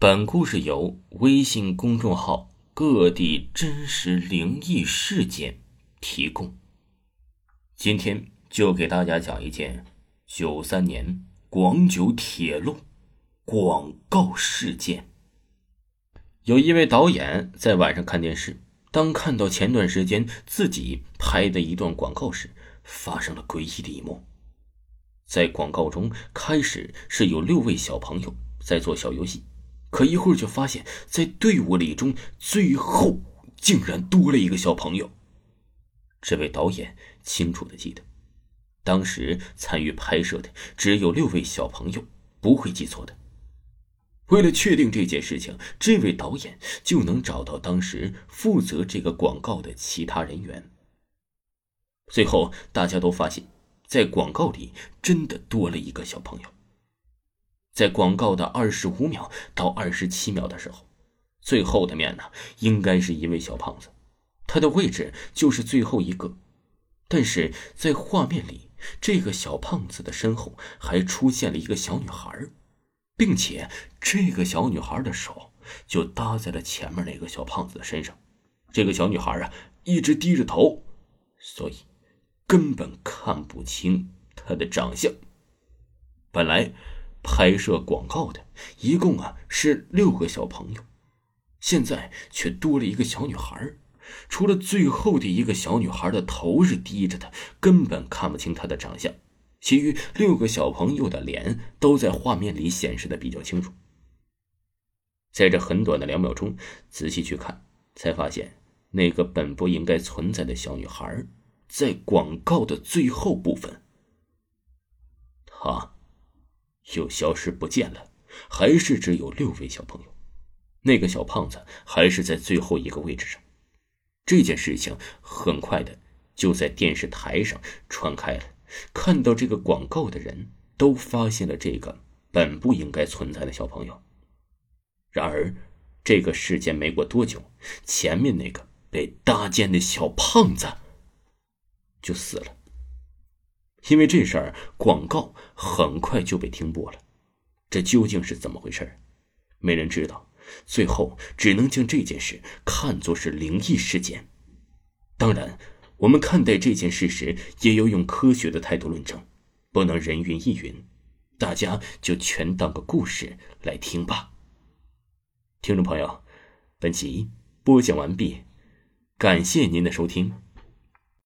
本故事由微信公众号“各地真实灵异事件”提供。今天就给大家讲一件九三年广九铁路广告事件。有一位导演在晚上看电视，当看到前段时间自己拍的一段广告时，发生了诡异的一幕。在广告中，开始是有六位小朋友在做小游戏。可一会儿就发现，在队伍里中，最后竟然多了一个小朋友。这位导演清楚的记得，当时参与拍摄的只有六位小朋友，不会记错的。为了确定这件事情，这位导演就能找到当时负责这个广告的其他人员。最后，大家都发现，在广告里真的多了一个小朋友。在广告的二十五秒到二十七秒的时候，最后的面呢，应该是一位小胖子，他的位置就是最后一个。但是在画面里，这个小胖子的身后还出现了一个小女孩，并且这个小女孩的手就搭在了前面那个小胖子的身上。这个小女孩啊，一直低着头，所以根本看不清她的长相。本来。拍摄广告的一共啊是六个小朋友，现在却多了一个小女孩。除了最后的一个小女孩的头是低着的，根本看不清她的长相。其余六个小朋友的脸都在画面里显示的比较清楚。在这很短的两秒钟，仔细去看，才发现那个本不应该存在的小女孩，在广告的最后部分，她。又消失不见了，还是只有六位小朋友，那个小胖子还是在最后一个位置上。这件事情很快的就在电视台上传开了，看到这个广告的人都发现了这个本不应该存在的小朋友。然而，这个事件没过多久，前面那个被搭肩的小胖子就死了。因为这事儿，广告很快就被停播了。这究竟是怎么回事没人知道。最后，只能将这件事看作是灵异事件。当然，我们看待这件事时，也要用科学的态度论证，不能人云亦云。大家就全当个故事来听吧。听众朋友，本集播讲完毕，感谢您的收听。